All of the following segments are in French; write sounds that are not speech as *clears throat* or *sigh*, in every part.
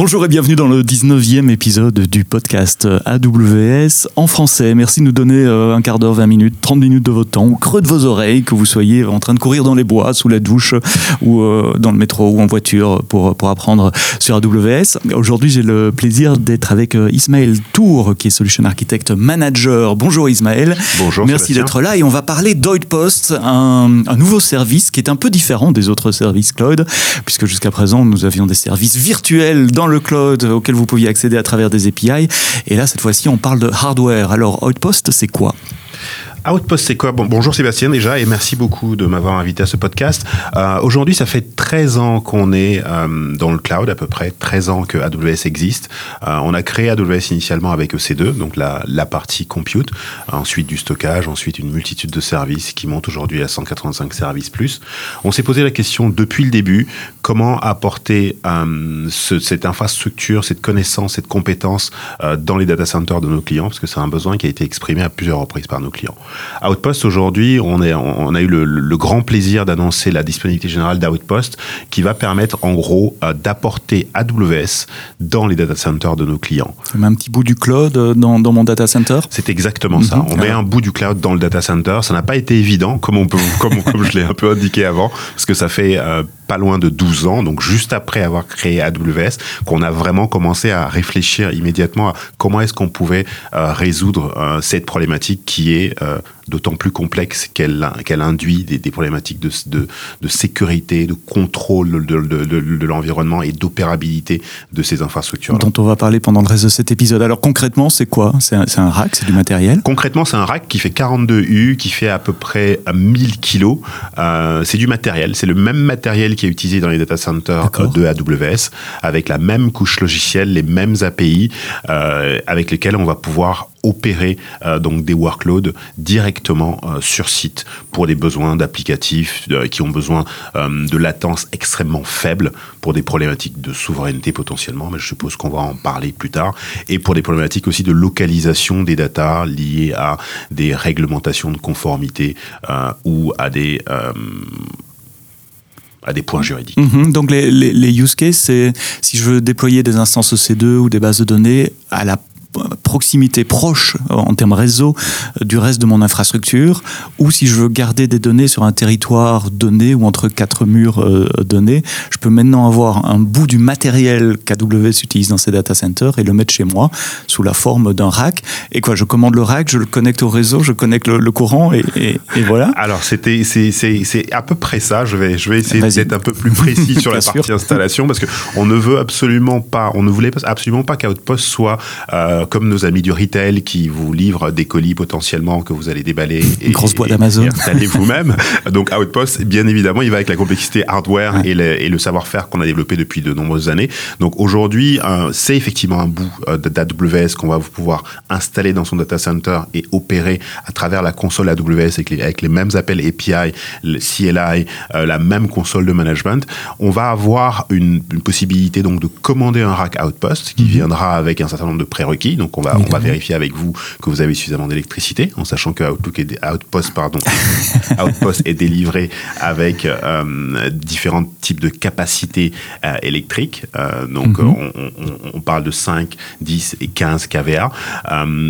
Bonjour et bienvenue dans le 19e épisode du podcast AWS en français. Merci de nous donner euh, un quart d'heure, 20 minutes, 30 minutes de votre temps, au creux de vos oreilles, que vous soyez en train de courir dans les bois, sous la douche, ou euh, dans le métro, ou en voiture pour, pour apprendre sur AWS. Aujourd'hui, j'ai le plaisir d'être avec euh, Ismaël Tour, qui est Solution Architect Manager. Bonjour Ismaël. Bonjour. Merci d'être là et on va parler d'Outpost, un, un nouveau service qui est un peu différent des autres services cloud, puisque jusqu'à présent, nous avions des services virtuels dans le cloud auquel vous pouviez accéder à travers des API. Et là, cette fois-ci, on parle de hardware. Alors, Outpost, c'est quoi? Outpost, c'est quoi? Bon, Bonjour Sébastien déjà et merci beaucoup de m'avoir invité à ce podcast. Euh, Aujourd'hui, ça fait 13 ans qu'on est euh, dans le cloud, à peu près 13 ans que AWS existe. Euh, on a créé AWS initialement avec EC2, donc la, la partie compute, ensuite du stockage, ensuite une multitude de services qui montent aujourd'hui à 185 services plus. On s'est posé la question depuis le début, comment apporter euh, ce, cette infrastructure, cette connaissance, cette compétence euh, dans les data centers de nos clients, parce que c'est un besoin qui a été exprimé à plusieurs reprises par nos clients. Outpost, aujourd'hui, on, est, on a eu le, le grand plaisir d'annoncer la disponibilité générale d'Outpost qui va permettre en gros euh, d'apporter AWS dans les data centers de nos clients. On met un petit bout du cloud euh, dans, dans mon data center? C'est exactement ça. On met un bout du cloud dans le data center. Ça n'a pas été évident, comme, on peut, *laughs* comme, comme je l'ai un peu indiqué avant, parce que ça fait euh, pas loin de 12 ans, donc juste après avoir créé AWS, qu'on a vraiment commencé à réfléchir immédiatement à comment est-ce qu'on pouvait euh, résoudre euh, cette problématique qui est euh, d'autant plus complexe qu'elle qu'elle induit des, des problématiques de, de, de, sécurité, de contrôle de, de, de l'environnement et d'opérabilité de ces infrastructures. Dont on va parler pendant le reste de cet épisode. Alors concrètement, c'est quoi? C'est un, un, rack, c'est du matériel? Concrètement, c'est un rack qui fait 42 U, qui fait à peu près 1000 kilos. Euh, c'est du matériel, c'est le même matériel qui est utilisé dans les data centers de AWS, avec la même couche logicielle, les mêmes API, euh, avec lesquels on va pouvoir opérer euh, donc des workloads directement euh, sur site pour des besoins d'applicatifs euh, qui ont besoin de latence extrêmement faible pour des problématiques de souveraineté potentiellement, mais je suppose qu'on va en parler plus tard, et pour des problématiques aussi de localisation des datas liées à des réglementations de conformité ou à des à des points juridiques. Mmh, donc les use cases, c'est si je veux déployer des instances EC2 ou des bases de données à la proximité proche en termes réseau du reste de mon infrastructure, ou si je veux garder des données sur un territoire donné ou entre quatre murs euh, donnés, je peux maintenant avoir un bout du matériel qu'AWS utilise dans ses data centers et le mettre chez moi sous la forme d'un rack. Et quoi, je commande le rack, je le connecte au réseau, je connecte le, le courant et, et, et, voilà. Alors c'était c'est à peu près ça. Je vais je vais essayer d'être un peu plus précis sur *laughs* la partie installation parce que on ne veut absolument pas, on ne voulait absolument pas qu'Outpost soit euh, comme nos amis du retail qui vous livrent des colis potentiellement que vous allez déballer et, Une grosse boîte d'Amazon. vous-même. *laughs* Donc Outpost, bien évidemment, il va avec la complexité hardware ouais. et le, et le savoir-faire qu'on a développé depuis de nombreuses années. Donc aujourd'hui, euh, c'est effectivement un bout euh, d'AWS qu'on va pouvoir installer dans son data center et opérer à travers la console AWS avec les, avec les mêmes appels API, le CLI, euh, la même console de management. On va avoir une, une, possibilité donc de commander un rack Outpost qui -hmm. viendra avec un certain nombre de prérequis. Donc on va, on va vérifier avec vous que vous avez suffisamment d'électricité, en sachant que Outlook est, Outpost, pardon, *laughs* Outpost est délivré avec euh, différents types de capacités euh, électriques. Euh, donc mm -hmm. on, on, on, parle de 5, 10 et 15 kVA.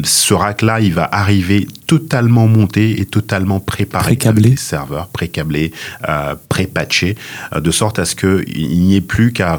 ce rack-là, il va arriver totalement monté et totalement préparé. Pré-câblé. serveurs pré-câblés, pré-patchés, de sorte à ce qu'il n'y ait plus qu'à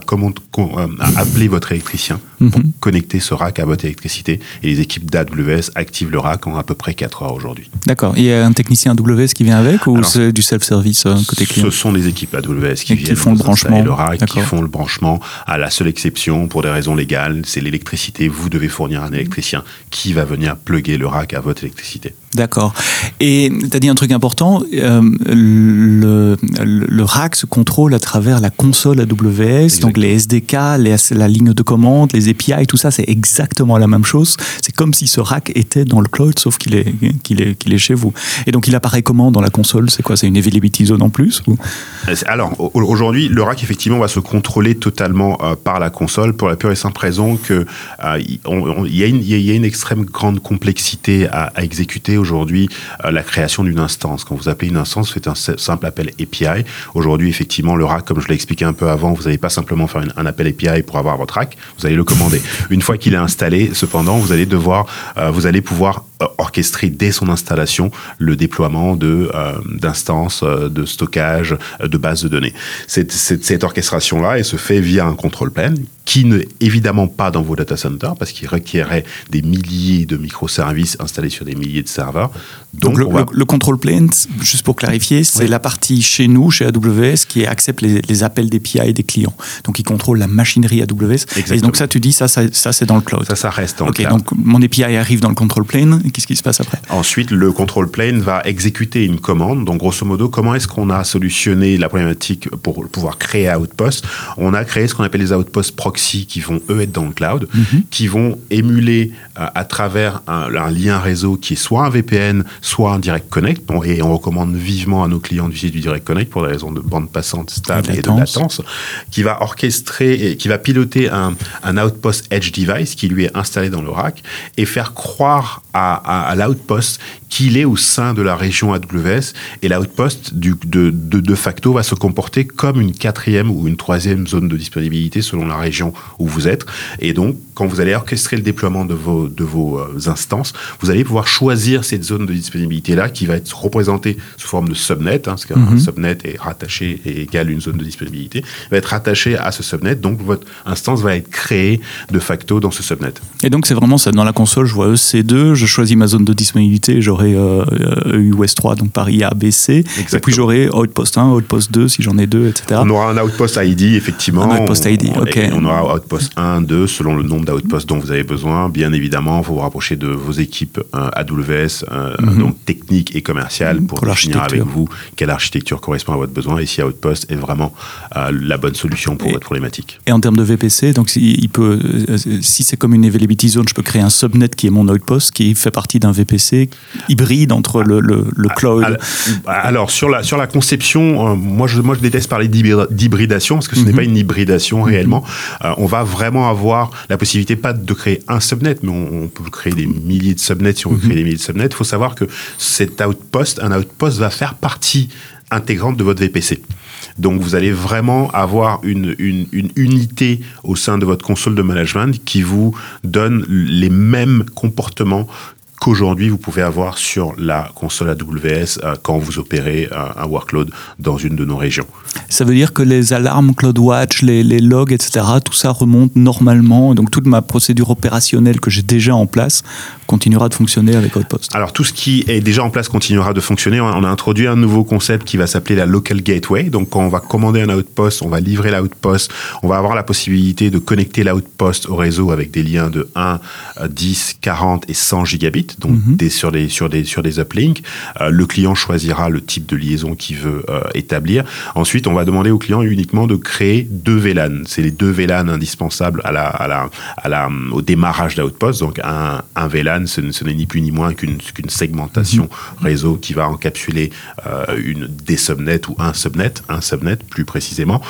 appeler votre électricien pour connecter ce rack à votre électricité et les équipes d'AWS activent le rack en à peu près 4 heures aujourd'hui. D'accord. Il y a un technicien AWS qui vient avec ou c'est du self-service euh, côté client Ce sont des équipes AWS qui, viennent qui font le branchement. le rack, qui font le branchement. À la seule exception, pour des raisons légales, c'est l'électricité. Vous devez fournir un électricien qui va venir plugger le rack à votre électricité. D'accord. Et tu as dit un truc important, euh, le, le, rack se contrôle à travers la console AWS, exactement. donc les SDK, les, la ligne de commande, les API, tout ça, c'est exactement la même chose. C'est comme si ce rack était dans le cloud, sauf qu'il est, qu'il est, qu'il est chez vous. Et donc il apparaît comment dans la console? C'est quoi? C'est une availability zone en plus ou? Alors aujourd'hui, le rack effectivement va se contrôler totalement euh, par la console pour la pure et simple raison que euh, il, y, y, a une extrême grande complexité à, à exécuter aujourd'hui la création d'une instance. Quand vous appelez une instance, faites un simple appel API. Aujourd'hui, effectivement, le rack, comme je l'ai expliqué un peu avant, vous n'allez pas simplement faire un appel API pour avoir votre rack, vous allez le commander. Une fois qu'il est installé, cependant, vous allez devoir, vous allez pouvoir orchestrer dès son installation le déploiement de d'instances, de stockage, de bases de données. Cette, cette, cette orchestration-là, elle se fait via un control plane qui n'est évidemment pas dans vos data centers parce qu'il requérait des milliers de microservices installés sur des milliers de serveurs. Donc, le, control plane, juste pour clarifier, c'est la partie chez nous, chez AWS, qui accepte les, les appels d'API des clients. Donc, il contrôle la machinerie AWS. Et donc, ça, tu dis, ça, ça, c'est dans le cloud. Ça, ça reste dans le cloud. Donc, mon API arrive dans le control plane. Qu'est-ce qui se passe après? Ensuite, le control plane va exécuter une commande. Donc, grosso modo, comment est-ce qu'on a solutionné la problématique pour pouvoir créer Outpost? On a créé ce qu'on appelle les Outposts proxy qui vont eux être dans le cloud, mhm. qui vont émuler euh, à travers un, lien réseau qui est soit un VPN, soit un Direct Connect. et on recommande vivement à nos clients d'utiliser du Direct Connect pour des raisons de bande passante stable et de latence, qui va orchestrer et qui va piloter un, un Outpost Edge Device qui lui est installé dans le rack et faire croire à, à, l'outpost qu'il est au sein de la région AWS et l'outpost de, de, de facto va se comporter comme une quatrième ou une troisième zone de disponibilité selon la région où vous êtes. Et donc, quand vous allez orchestrer le déploiement de vos, de vos euh, instances, vous allez pouvoir choisir cette zone de disponibilité-là qui va être représentée sous forme de subnet, hein, parce qu'un mhm. subnet est rattaché et égale une zone de disponibilité, va être rattaché à ce subnet. Donc, votre instance va être créée de facto dans ce subnet. Et donc, c'est vraiment ça. Dans la console, je vois EC2, je choisis ma zone de disponibilité, j'aurai euh, US 3, donc Paris A, B, C. Et puis, j'aurai Outpost 1, Outpost 2, si j'en ai deux, etc. On aura un Outpost ID, effectivement. Un Outpost ID, ok. On aura Outpost 1, 2, selon le nombre d'outposts dont vous avez besoin. Bien évidemment, vous vous rapprocher de vos équipes euh, AWS, euh, mhm. donc techniques et commerciales, pour, définir avec vous quelle architecture correspond à votre besoin et si Outpost est vraiment euh, la bonne solution pour votre problématique. Et en termes de VPC, donc il peut, si c'est comme une availability zone, je peux créer un subnet qui est mon Outpost, qui fait partie d'un VPC hybride entre le, le, le cloud. Alors, sur la sur la conception, moi je moi je déteste parler d'hybridation parce que ce n'est mhm. pas une hybridation réellement. on va vraiment avoir la possibilité pas de créer un subnet, mais on, peut créer des milliers de subnets si on veut créer mhm. des milliers de subnets. Il faut savoir que cet outpost, un outpost va faire partie intégrante de votre VPC. Donc vous allez vraiment avoir une, une, une, unité au sein de votre console de management qui vous donne les mêmes comportements qu'aujourd'hui vous pouvez avoir sur la console AWS euh, quand vous opérez un, workload dans une de nos régions. Ça veut dire que les alarmes CloudWatch, les, les logs, etc., tout ça remonte normalement. Donc toute ma procédure opérationnelle que j'ai déjà en place continuera de fonctionner avec Outpost. Alors tout ce qui est déjà en place continuera de fonctionner. On a introduit un nouveau concept qui va s'appeler la Local Gateway. Donc quand on va commander un Outpost, on va livrer l'Outpost, on va avoir la possibilité de connecter l'Outpost au réseau avec des liens de 1, 10, 40 et 100 gigabits donc mhm. des, sur, des, sur, des, sur des uplinks. Euh, le client choisira le type de liaison qu'il veut euh, établir. Ensuite, on va demander au client uniquement de créer deux VLAN. C'est les deux VLAN indispensables à la, à la, à la, au démarrage d'Outpost. Donc, un, un VLAN, ce, n'est ni plus ni moins qu'une segmentation mhm. réseau qui va encapsuler euh, une, des subnets ou un subnet, un subnet plus précisément.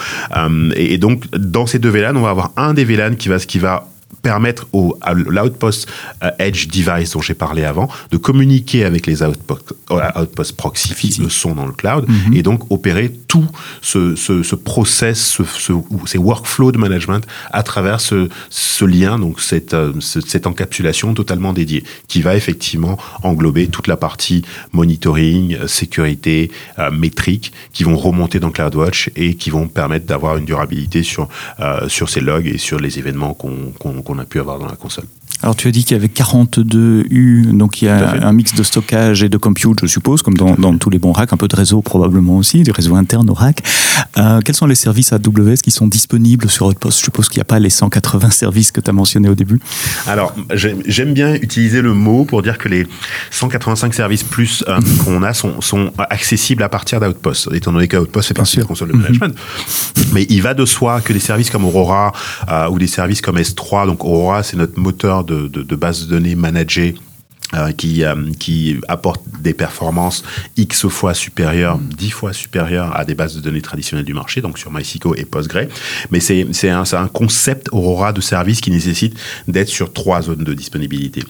et, et, donc, dans ces deux VLAN, on va avoir un des VLAN qui va, qui va permettre au, à l'outpost euh, Edge device dont j'ai parlé avant de communiquer avec les outposts euh, outpost proxy qui sont dans le cloud mhm. et donc opérer tout ce, ce, ce process, ce, ce, ces workflows de management à travers ce, ce lien, donc cette, euh, cette encapsulation totalement dédiée qui va effectivement englober toute la partie monitoring, sécurité, métrique qui vont remonter dans CloudWatch et qui vont permettre d'avoir une durabilité sur, sur ces logs et sur les événements qu'on qu'on a pu avoir dans la console. Alors tu as dit qu'il y avait 42 U, donc il y a un mix de stockage et de compute, je suppose, comme dans, dans, tous les bons racks, un peu de réseau probablement aussi, du réseau interne au rack. Euh, quels sont les services AWS qui sont disponibles sur Outpost? Je suppose qu'il n'y a pas les 180 services que tu as mentionnés au début. Alors j'aime bien utiliser le mot pour dire que les 185 services plus euh, qu'on a sont, sont, accessibles à partir d'Outpost, étant donné qu'Outpost fait partie de la console de mhm. management. Mais il va de soi que des services comme Aurora euh, ou des services comme S3, donc Aurora c'est notre moteur de, de, bases de données managées euh, qui, euh, qui apporte des performances X fois supérieures, 10 fois supérieures à des bases de données traditionnelles du marché, donc sur MySQL et Postgre. Mais c'est un, un concept Aurora de service qui nécessite d'être sur trois zones de disponibilité.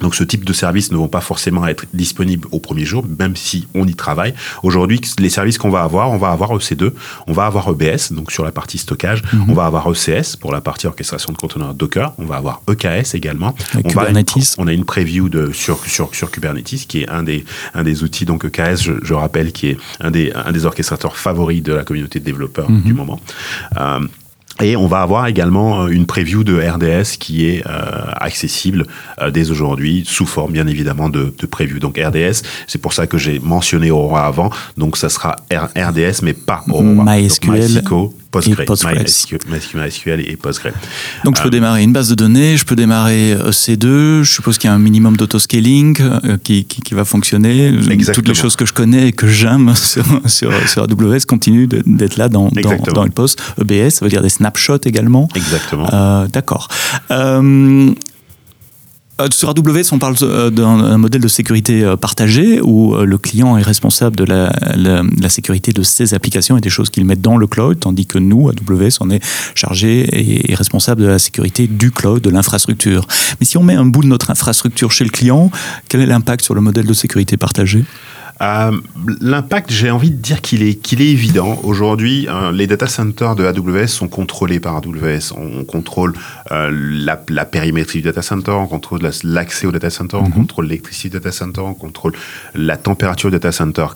Donc ce type de services ne vont pas forcément être disponibles au premier jour, même si on y travaille. Aujourd'hui, les services qu'on va avoir, on va avoir EC2, on va avoir EBS, donc sur la partie stockage, on va avoir ECS pour la partie orchestration de conteneurs Docker, on va avoir EKS également. On, Kubernetes. Va, on a une preview de, sur, sur, sur Kubernetes, qui est un des, un des outils, donc EKS, je, je rappelle, qui est un des, un des orchestrateurs favoris de la communauté de développeurs du moment. Euh, et on va avoir également une preview de RDS qui est euh, accessible euh, dès aujourd'hui sous forme bien évidemment de, de preview. Donc RDS, c'est pour ça que j'ai mentionné Aurora avant. Donc ça sera RDS mais pas Aurora. MySQL. Donc, et Postgres. MySQL, et Postgre. Donc je peux démarrer une base de données, je peux démarrer EC2, je suppose qu'il y a un minimum d'autoscaling euh, qui, qui, qui, va fonctionner. Exactement. Toutes les choses que je connais et que j'aime *laughs* sur, sur, sur, AWS continuent d'être là dans, dans, dans, le poste. EBS, ça veut dire des snapshots également. Exactement. Euh, D'accord. Euh, sur AWS, on parle d'un modèle de sécurité partagé où le client est responsable de la, sécurité de ses applications et des choses qu'il met dans le cloud, tandis que nous, AWS, on est chargé et responsable de la sécurité du cloud, de l'infrastructure. Mais si on met un bout de notre infrastructure chez le client, quel est l'impact sur le modèle de sécurité partagé? Euh, L'impact, j'ai envie de dire qu'il est, évident. Aujourd'hui, euh, les data centers de AWS sont contrôlés par AWS. On contrôle euh, la, la, périmétrie du data center, on contrôle l'accès au data center, mm -hmm. on contrôle l'électricité du data center, on contrôle la température du data center.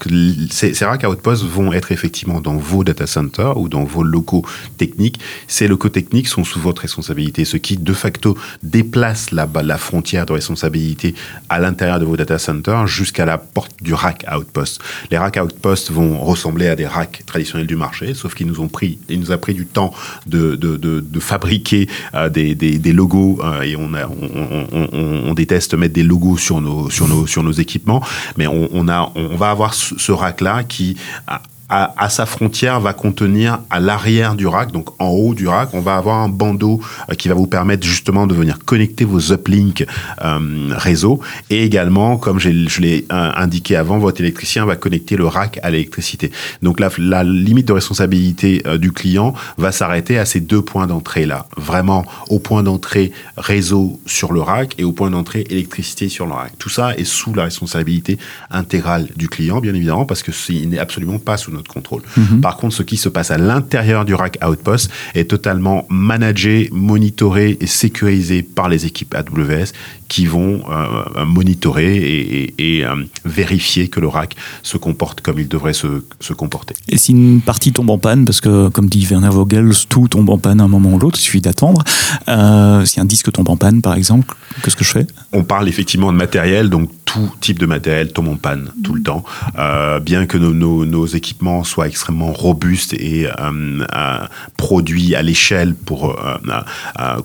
Ces, racks Outposts vont être effectivement dans vos data centers ou dans vos locaux techniques. Ces locaux techniques sont sous votre responsabilité, ce qui de facto déplace la, la frontière de responsabilité à l'intérieur de vos data centers jusqu'à la porte du rack Outpost. Les racks Outpost vont ressembler à des racks traditionnels du marché, sauf qu'ils nous ont pris, il nous a pris du temps de, de, de, de fabriquer euh, des, des, logos euh, et on, a, déteste mettre des logos sur nos, sur nos, sur nos équipements, mais on, a, on va avoir ce, rack-là qui a, à, sa frontière va contenir à l'arrière du rack, donc en haut du rack, on va avoir un bandeau euh, qui va vous permettre justement de venir connecter vos uplinks euh, réseau et également, comme je l'ai euh, indiqué avant, votre électricien va connecter le rack à l'électricité. Donc la, la, limite de responsabilité du client va s'arrêter à ces deux points d'entrée là, vraiment au point d'entrée réseau sur le rack et au point d'entrée électricité sur le rack. Tout ça est sous la responsabilité intégrale du client, bien évidemment, parce que il n'est absolument pas sous notre contrôle. Mm -hmm. Par contre, ce qui se passe à l'intérieur du rack Outpost est totalement managé, monitoré et sécurisé par les équipes AWS qui vont euh, monitorer et, et, et euh, vérifier que le rack se comporte comme il devrait se, se, comporter. Et si une partie tombe en panne, parce que comme dit Werner Vogel, tout tombe en panne à un moment ou l'autre, il suffit d'attendre. Euh, si un disque tombe en panne, par exemple, qu'est-ce que je fais? On parle effectivement de matériel, donc tout type de matériel tombe en panne tout le temps. Euh, bien que nos, nos, nos, équipements soient extrêmement robustes et euh, euh, produits à l'échelle pour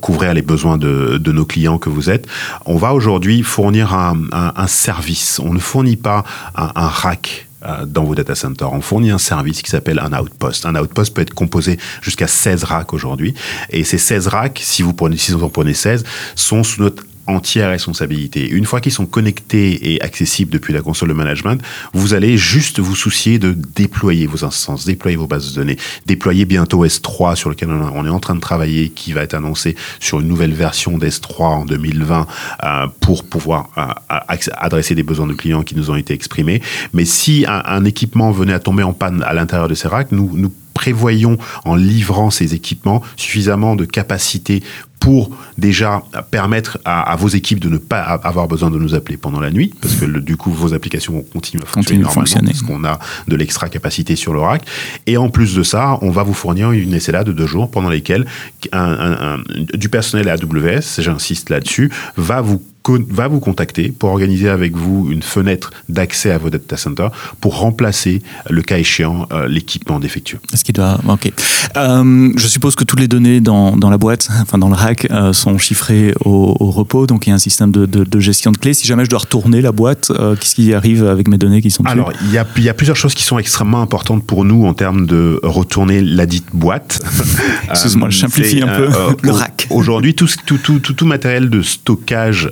couvrir les besoins de, de, nos clients que vous êtes, on va aujourd'hui fournir un, un, service. On ne fournit pas un, un rack dans vos data centers. On fournit un service qui s'appelle un outpost. Un outpost peut être composé jusqu'à 16 racks aujourd'hui. Et ces 16 racks, si vous, prenez, si vous en prenez 16, sont sous notre entière responsabilité. Une fois qu'ils sont connectés et accessibles depuis la console de management, vous allez juste vous soucier de déployer vos instances, déployer vos bases de données, déployer bientôt S3 sur lequel on est en train de travailler, qui va être annoncé sur une nouvelle version d'S3 en 2020 euh, pour pouvoir euh, adresser des besoins de clients qui nous ont été exprimés. Mais si un, équipement venait à tomber en panne à l'intérieur de ces racks, nous, nous prévoyons en livrant ces équipements suffisamment de capacité pour déjà permettre à, à, vos équipes de ne pas avoir besoin de nous appeler pendant la nuit, parce que le, du coup vos applications vont continuer à fonctionner Continue normalement, fonctionner. parce qu'on a de l'extra capacité sur le rack. Et en plus de ça, on va vous fournir une SLA de deux jours pendant lesquels un, un, un, du personnel AWS, j'insiste là-dessus, va vous va vous contacter pour organiser avec vous une fenêtre d'accès à vos data centers pour remplacer, le cas échéant, euh, l'équipement défectueux. Ce qui doit. Ok. Euh, je suppose que toutes les données dans, dans la boîte, *laughs* enfin dans le rack, euh, sont chiffrées au, au, repos, donc il y a un système de, de, de, gestion de clés. Si jamais je dois retourner la boîte, euh, qu'est-ce qui arrive avec mes données qui sont Alors, il y, a, il y a plusieurs choses qui sont extrêmement importantes pour nous en termes de retourner la dite boîte. *laughs* Excuse-moi, je simplifie un peu *laughs* le rack. Aujourd'hui, tout, tout, tout, tout, matériel de stockage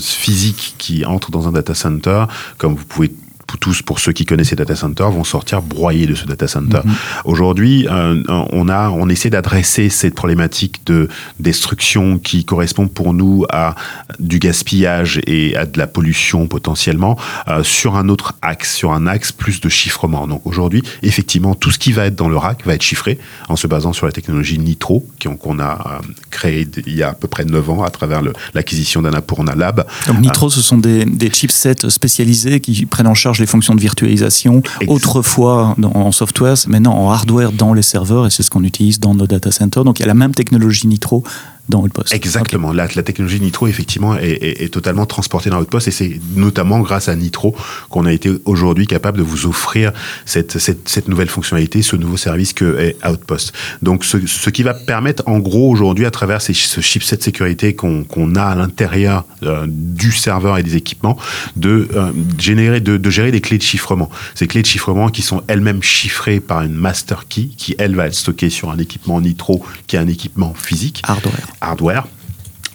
physique qui entre dans un data center, comme vous pouvez tous, pour ceux qui connaissent ces data centers, vont sortir broyés de ce data center. Mhm. Aujourd'hui, euh, on, a, on essaie d'adresser cette problématique de destruction qui correspond pour nous à du gaspillage et à de la pollution potentiellement euh, sur un autre axe, sur un axe plus de chiffrement. Donc aujourd'hui, effectivement, tout ce qui va être dans le rack va être chiffré en se basant sur la technologie Nitro qu'on a euh, créée il y a à peu près 9 ans à travers l'acquisition d'Annapurna Lab. Donc Nitro, ce sont des, des chipsets spécialisés qui prennent en charge les fonctions de virtualisation. Autrefois en software, maintenant en hardware dans les serveurs, et c'est ce qu'on utilise dans nos data centers. Donc il y a la même technologie Nitro dans Outpost. Exactement. La, technologie Nitro, effectivement, est, totalement transportée dans Outpost et c'est notamment grâce à Nitro qu'on a été aujourd'hui capable de vous offrir cette, cette, nouvelle fonctionnalité, ce nouveau service que est Outpost. Donc, ce, qui va permettre, en gros, aujourd'hui, à travers ces, ce chipset de sécurité qu'on a à l'intérieur euh, du serveur et des équipements, de euh, générer, de, de, gérer des clés de chiffrement. Ces clés de chiffrement qui sont elles-mêmes chiffrées par une master key qui, elle, va être stockée sur un équipement Nitro qui est un équipement physique. Hardware hardware.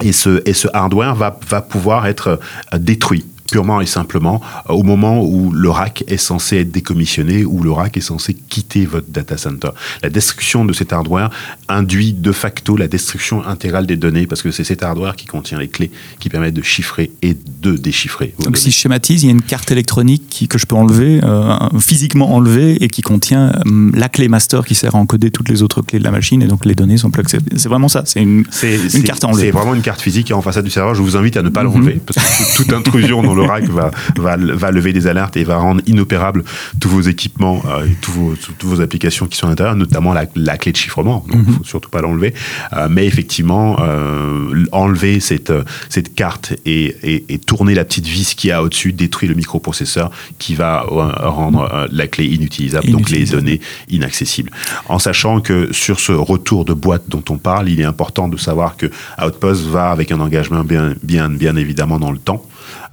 Et ce, et ce hardware va, va pouvoir être euh, détruit purement et simplement euh, au moment où le rack est censé être décommissionné, ou le rack est censé quitter votre data center. La destruction de cet hardware induit de facto la destruction intégrale des données, parce que c'est cet hardware qui contient les clés qui permettent de chiffrer et de déchiffrer. Donc si je schématise, il y a une carte électronique qui, que je peux enlever, euh, physiquement enlever, et qui contient euh, la clé master qui sert à encoder toutes les autres clés de la machine, et donc les données sont plus C'est vraiment ça, c'est une, une carte enlevée. C'est vraiment une carte physique en façade du serveur. Je vous invite à ne pas mhm. l'enlever, parce que toute intrusion dans le va, va, va, lever des alertes et va rendre inopérables tous vos équipements euh, et tous vos, toutes vos applications qui sont à l'intérieur, notamment la, la, clé de chiffrement. Donc, il mhm. faut surtout pas l'enlever. Euh, mais effectivement, euh, enlever cette, cette carte et, et, et, tourner la petite vis qui a au-dessus détruit le microprocesseur qui va rendre la clé inutilisable, donc les données inaccessibles. En sachant que sur ce retour de boîte dont on parle, il est important de savoir que Outpost va avec un engagement bien, bien, bien évidemment dans le temps.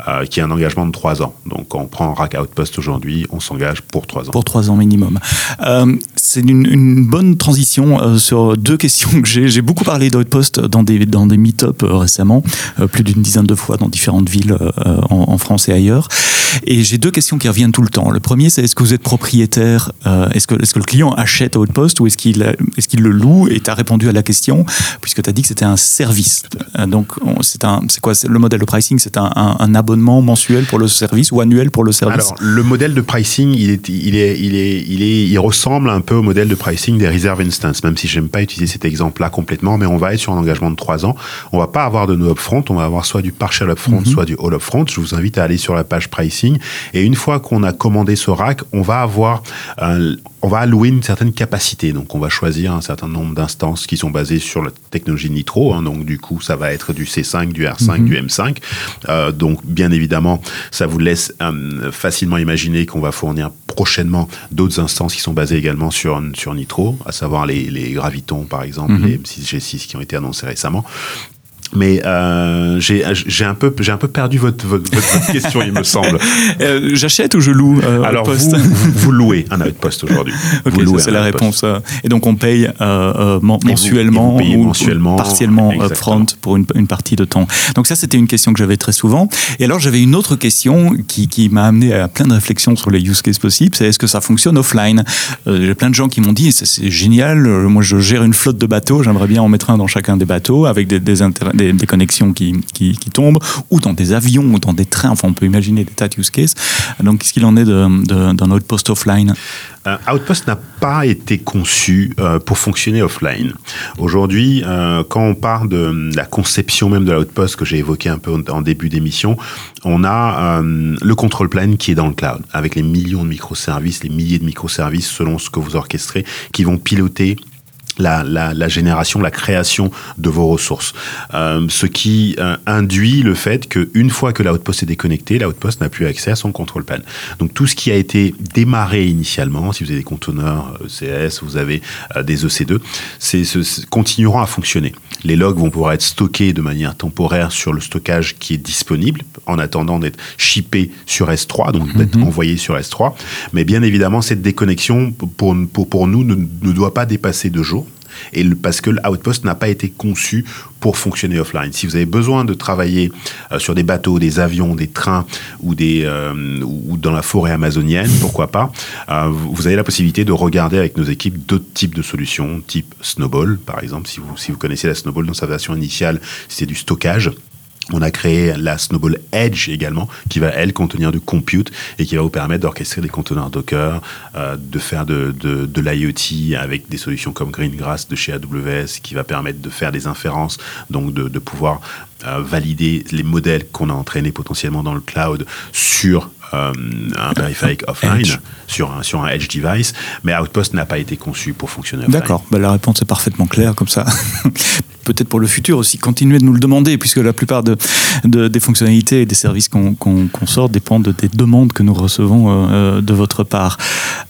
Euh, qui est un engagement de trois ans. Donc, on prend Rack Outpost aujourd'hui, on s'engage pour trois ans. Pour trois ans minimum. Euh, c'est une, bonne transition euh, sur deux questions que j'ai. J'ai beaucoup parlé d'Outpost dans des, dans des meet-up récemment, plus d'une dizaine de fois dans différentes villes en, France et ailleurs. Et j'ai deux questions qui reviennent tout le temps. Le premier, c'est est-ce que vous êtes propriétaire Est-ce que, est que le client achète Outpost ou est-ce qu'il est qu'il le loue Et tu as répondu à la question, puisque tu as dit que c'était un service. Donc, c'est quoi Le modèle de pricing, c'est un, un, abonnement mensuel pour le service ou annuel pour le service? Alors, le modèle de pricing, il, est, il, est, il, est, il, est, il ressemble un peu au modèle de pricing des reserve instances, même si j'aime pas utiliser cet exemple-là complètement, mais on va être sur un engagement de trois ans. On va pas avoir de no upfront, on va avoir soit du partial upfront, mhm. soit du all upfront. Je vous invite à aller sur la page pricing. Et une fois qu'on a commandé ce rack, on va avoir un, on va allouer une certaine capacité. Donc, on va choisir un certain nombre d'instances qui sont basées sur la technologie Nitro. Hein. donc, du coup, ça va être du C5, du R5, mhm. du M5. Euh, donc, bien évidemment, ça vous laisse euh, facilement imaginer qu'on va fournir prochainement d'autres instances qui sont basées également sur, sur Nitro, à savoir les, les Gravitons, par exemple, mhm. les M6, G6 qui ont été annoncés récemment. Mais euh, j'ai un peu j'ai un peu perdu votre, votre, votre *laughs* question, il me semble. Euh, j'achète ou je loue euh, Alors vous, *laughs* vous, louez un outpost aujourd'hui. c'est la réponse. Euh, et donc on paye euh, mensuellement ou, mensuellement, partiellement upfront pour une, une, partie de temps. Donc ça c'était une question que j'avais très souvent. Et alors j'avais une autre question qui, qui m'a amené à plein de réflexions sur les use cases possibles. C'est est-ce que ça fonctionne offline? J'ai plein de gens qui m'ont dit c'est génial. Moi je gère une flotte de bateaux. J'aimerais bien en mettre un dans chacun des bateaux avec des, des intérêts des, connexions qui, qui, tombent, ou dans des avions, ou dans des trains. Enfin, on peut imaginer des tas de use cases. Donc, qu'est-ce qu'il en est d'un outpost offline? Euh, Outpost n'a pas été conçu euh, pour fonctionner offline. Aujourd'hui, euh, quand on parle de la conception même de l'Outpost que j'ai évoqué un peu en début d'émission, on a le control plane qui est dans le cloud, avec les millions de microservices, les milliers de microservices selon ce que vous orchestrez, qui vont piloter la, la, la, génération, la création de vos ressources. Euh, ce qui euh, induit le fait qu'une fois que la Outpost est déconnectée, la Outpost n'a plus accès à son contrôle panne. Donc tout ce qui a été démarré initialement, si vous avez des conteneurs ECS, euh, vous avez euh, des EC2, c'est, continueront à fonctionner. Les logs vont pouvoir être stockés de manière temporaire sur le stockage qui est disponible, en attendant d'être shippés sur S3, donc d'être mhm. envoyés sur S3. Mais bien évidemment, cette déconnexion, pour, pour, pour nous, ne, ne doit pas dépasser deux jours Et parce que l'Outpost n'a pas été conçu pour fonctionner offline. Si vous avez besoin de travailler euh, sur des bateaux, des avions, des trains ou, des, euh, ou dans la forêt amazonienne, pourquoi pas, euh, vous avez la possibilité de regarder avec nos équipes d'autres types de solutions, type Snowball, par exemple. Si vous, si vous connaissez la Snowball dans sa version initiale, c'est du stockage. On a créé la Snowball Edge également, qui va, elle, contenir du compute et qui va vous permettre d'orchestrer des conteneurs Docker, euh, de faire de, de, de l'IoT avec des solutions comme Greengrass de chez AWS, qui va permettre de faire des inférences, donc de, de pouvoir euh, valider les modèles qu'on a entraînés potentiellement dans le cloud sur euh, un périphérique offline, sur un, sur un edge device, mais Outpost n'a pas été conçu pour fonctionner offline. D'accord, bah, la réponse est parfaitement claire comme ça. Peut-être pour le futur aussi, continuez de nous le demander, puisque la plupart de, de des fonctionnalités et des services qu'on sort dépendent des demandes que nous recevons euh, de votre part.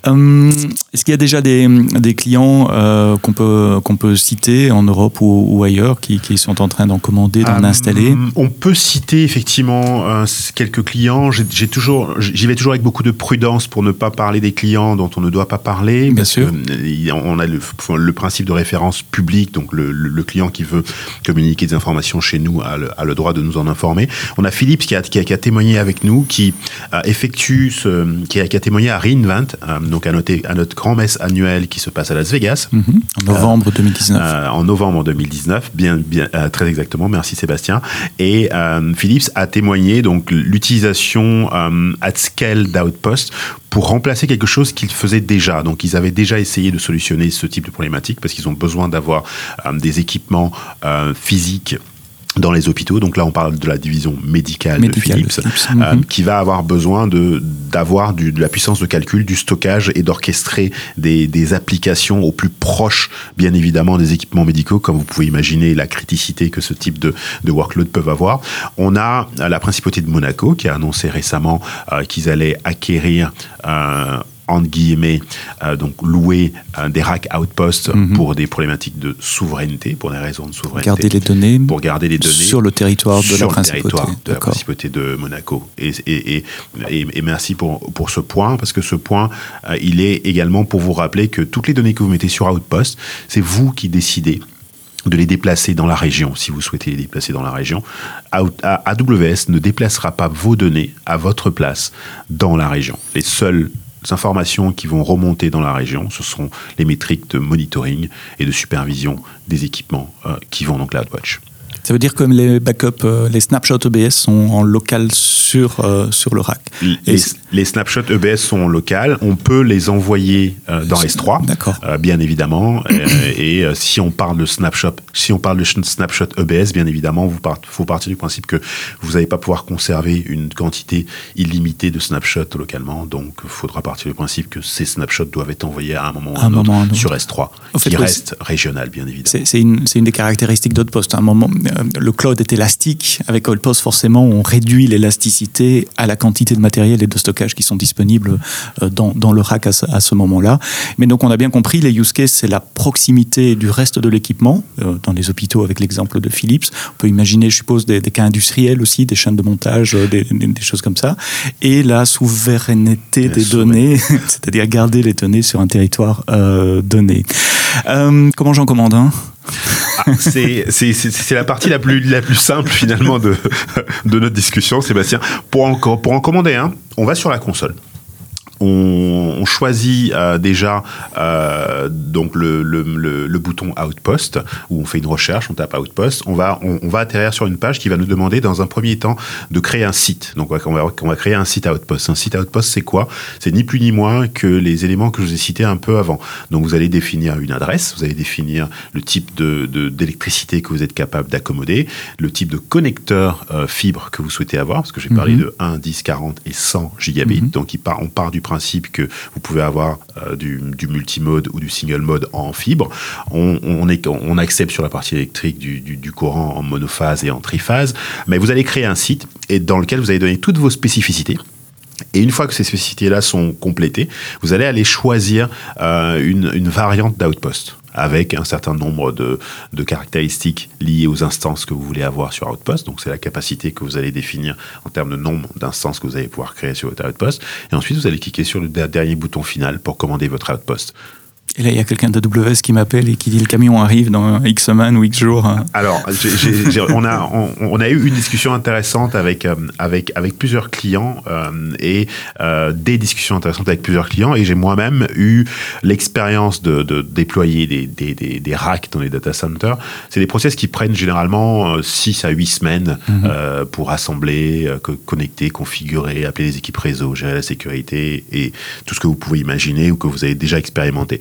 Euh, Est-ce qu'il y a déjà des, des clients euh, qu'on peut, qu'on peut citer en Europe ou, ou ailleurs qui, qui, sont en train d'en commander, d'en Euh, installer? On peut citer effectivement euh, quelques clients. J'ai toujours, j'y vais toujours avec beaucoup de prudence pour ne pas parler des clients dont on ne doit pas parler. Bien parce sûr. que, euh, on a le, le principe de référence publique, donc le, le- le client qui veut communiquer des informations chez nous a le, a le droit de nous en informer. On a Philips qui a, qui a, qui a témoigné avec nous, qui euh, effectue, ce, qui, a, qui a témoigné à Reinvent, euh, donc à, noter, à notre grand messe annuelle qui se passe à Las Vegas. Mhm. En novembre 2019. Euh, en novembre 2019, bien, bien euh, très exactement. Merci Sébastien. Et euh, Philips a témoigné donc l'utilisation euh, at scale d'Outpost pour remplacer quelque chose qu'ils faisaient déjà. Donc ils avaient déjà essayé de solutionner ce type de problématique parce qu'ils ont besoin d'avoir euh, des équipements euh, physiques dans les hôpitaux. Donc là, on parle de la division médicale, Médicale de de Philips, euh, mhm. qui va avoir besoin de d'avoir de la puissance de calcul, du stockage et d'orchestrer des, des applications au plus proche, bien évidemment, des équipements médicaux, comme vous pouvez imaginer la criticité que ce type de, de workload peuvent avoir. On a la principauté de Monaco qui a annoncé récemment euh, qu'ils allaient acquérir euh, entre guillemets, euh, donc louer euh, des racks outposts Mhm. pour des problématiques de souveraineté, pour des raisons de souveraineté Garder les données pour garder les données sur le territoire de sur la le principauté. territoire de la principauté de Monaco. Et, et, et, et- merci pour, pour ce point, parce que ce point, euh, il est également pour vous rappeler que toutes les données que vous mettez sur Outpost, c'est vous qui décidez de les déplacer dans la région, si vous souhaitez les déplacer dans la région. AWS ne déplacera pas vos données à votre place dans la région. Les seules informations qui vont remonter dans la région, ce sont les métriques de monitoring et de supervision des équipements euh, qui vont dans CloudWatch. Ça veut dire que les backups, euh, les snapshots EBS sont en local sur, euh, sur le rack. Les, snapshots EBS sont locales. On peut les envoyer euh, dans S3, D'accord. euh, bien évidemment. *clears throat* Et si on parle de snapshot, si on parle de snapshot EBS, bien évidemment, vous part, faut partir du principe que vous n'allez pas pouvoir conserver une quantité illimitée de snapshots localement. Donc, il faudra partir du principe que ces snapshots doivent être envoyés à un moment ou À un un autre moment sur S3, En fait, qui oui, reste régional, bien évidemment. C'est une, des caractéristiques d'Outpost. À un moment, le cloud est élastique. Avec Outpost, forcément, on réduit l'élasticité à la quantité de matériel et de stockage qui sont disponibles euh, dans, dans le rack à ce, ce moment-là. Mais donc, on a bien compris, les use cases, c'est la proximité du reste de l'équipement. Euh, Dans les hôpitaux, avec l'exemple de Philips, on peut imaginer, je suppose, des, des cas industriels aussi, des chaînes de montage, euh, des, des- des choses comme ça. Et la souveraineté La des données, *laughs* c'est-à-dire garder les données sur un territoire euh, donné. Euh, comment j'en commande un? Ah, c'est la partie la plus, simple finalement de, notre discussion, Sébastien. Pour pour en commander un, on va sur la console. On, on choisit euh, déjà euh, donc le, le, le, le bouton Outpost où on fait une recherche, on tape Outpost, on va on, on va atterrir sur une page qui va nous demander dans un premier temps de créer un site. Donc on va, on va, créer un site Outpost. Un site Outpost c'est quoi? C'est ni plus ni moins que les éléments que je vous ai cités un peu avant. Donc vous allez définir une adresse, vous allez définir le type de de- d'électricité que vous êtes capable d'accommoder, le type de connecteur euh, fibre que vous souhaitez avoir, parce que j'ai parlé Mhm. de 1, 10, 40 et 100 gigabits. Mhm. Donc il part, on part du principe que vous pouvez avoir euh, du, du multimode ou du single mode en fibre. On, accepte sur la partie électrique du, courant en monophase et en triphase. Mais vous allez créer un site et dans lequel vous allez donner toutes vos spécificités. Et une fois que ces spécificités-là sont complétées, vous allez aller choisir euh, une variante d'Outpost avec un certain nombre de, de caractéristiques liées aux instances que vous voulez avoir sur Outpost. Donc, c'est la capacité que vous allez définir en termes de nombre d'instances que vous allez pouvoir créer sur votre Outpost. Et ensuite, vous allez cliquer sur le der- dernier bouton final pour commander votre Outpost. Et là, il y a quelqu'un d'AWS qui m'appelle et qui dit le camion arrive dans X semaines ou X jours. Alors, on, a, on, a eu une discussion intéressante avec, euh, avec, avec plusieurs clients euh, et euh, des discussions intéressantes avec plusieurs clients. Et j'ai moi-même eu l'expérience de, de, déployer des, des, des, des, racks dans les data centers. C'est des process qui prennent généralement 6 à 8 semaines mhm. pour assembler, connecter, configurer, appeler les équipes réseau, gérer la sécurité et tout ce que vous pouvez imaginer ou que vous avez déjà expérimenté.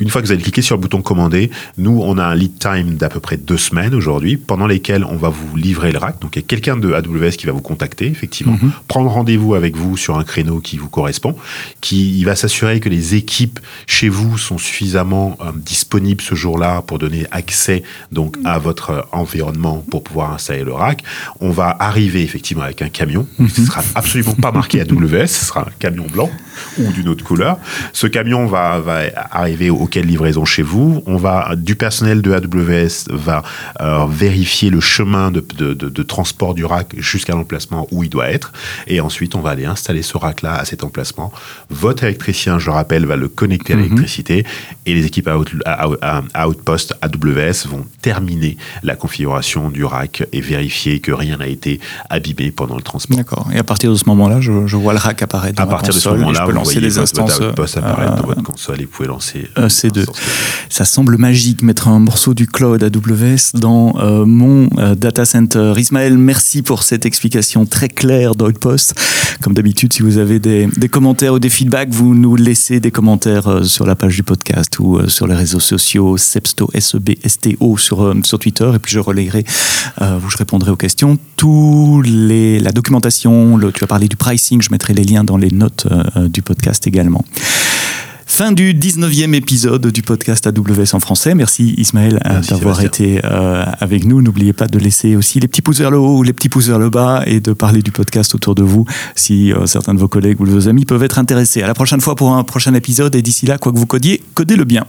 Une fois que vous allez cliquer sur le bouton commander, nous, on a un lead time d'à peu près deux semaines aujourd'hui, pendant lesquelles on va vous livrer le rack. Donc, il y a quelqu'un de AWS qui va vous contacter, effectivement, mhm. prendre rendez-vous avec vous sur un créneau qui vous correspond, qui il va s'assurer que les équipes chez vous sont suffisamment euh, disponibles ce jour-là pour donner accès donc à votre environnement pour pouvoir installer le rack. On va arriver effectivement avec un camion. Ce ne sera absolument pas marqué AWS, ce sera un camion blanc ou d'une autre couleur. Ce camion va, va arriver auquel livraison chez vous. On va, du personnel de AWS va euh, vérifier le chemin de, de, de, transport du rack jusqu'à l'emplacement où il doit être. Et ensuite, on va aller installer ce rack-là à cet emplacement. Votre électricien, je rappelle, va le connecter à mhm. l'électricité et les équipes Outpost AWS vont terminer la configuration du rack et vérifier que rien n'a été abîmé pendant le transport. D'accord. Et à partir de ce moment-là, je, vois le rack apparaître dans à partir de ce moment-là, peux lancer des instances. Outpost apparaître dans euh, votre console et vous pouvez lancer euh, C2. Ça semble magique, mettre un morceau du cloud AWS dans euh, mon euh, data center. Ismaël, merci pour cette explication très claire d'Outpost. Comme d'habitude, si vous avez des, commentaires ou des feedbacks, vous nous laissez des commentaires sur la page du podcast ou sur les réseaux sociaux, Sebsto, S-E-B-S-T-O sur, sur Twitter, et puis je relayerai, je répondrai aux questions. Tous la documentation, tu as parlé du pricing, je mettrai les liens dans les notes du podcast également. Fin du 19e épisode du podcast AWS en français. Merci Ismaël euh, d'avoir été euh, avec nous. N'oubliez pas de laisser aussi les petits pouces vers le haut ou les petits pouces vers le bas et de parler du podcast autour de vous si euh, certains de vos collègues ou de vos amis peuvent être intéressés. À la prochaine fois pour un prochain épisode et d'ici là, quoi que vous codiez, codez-le bien.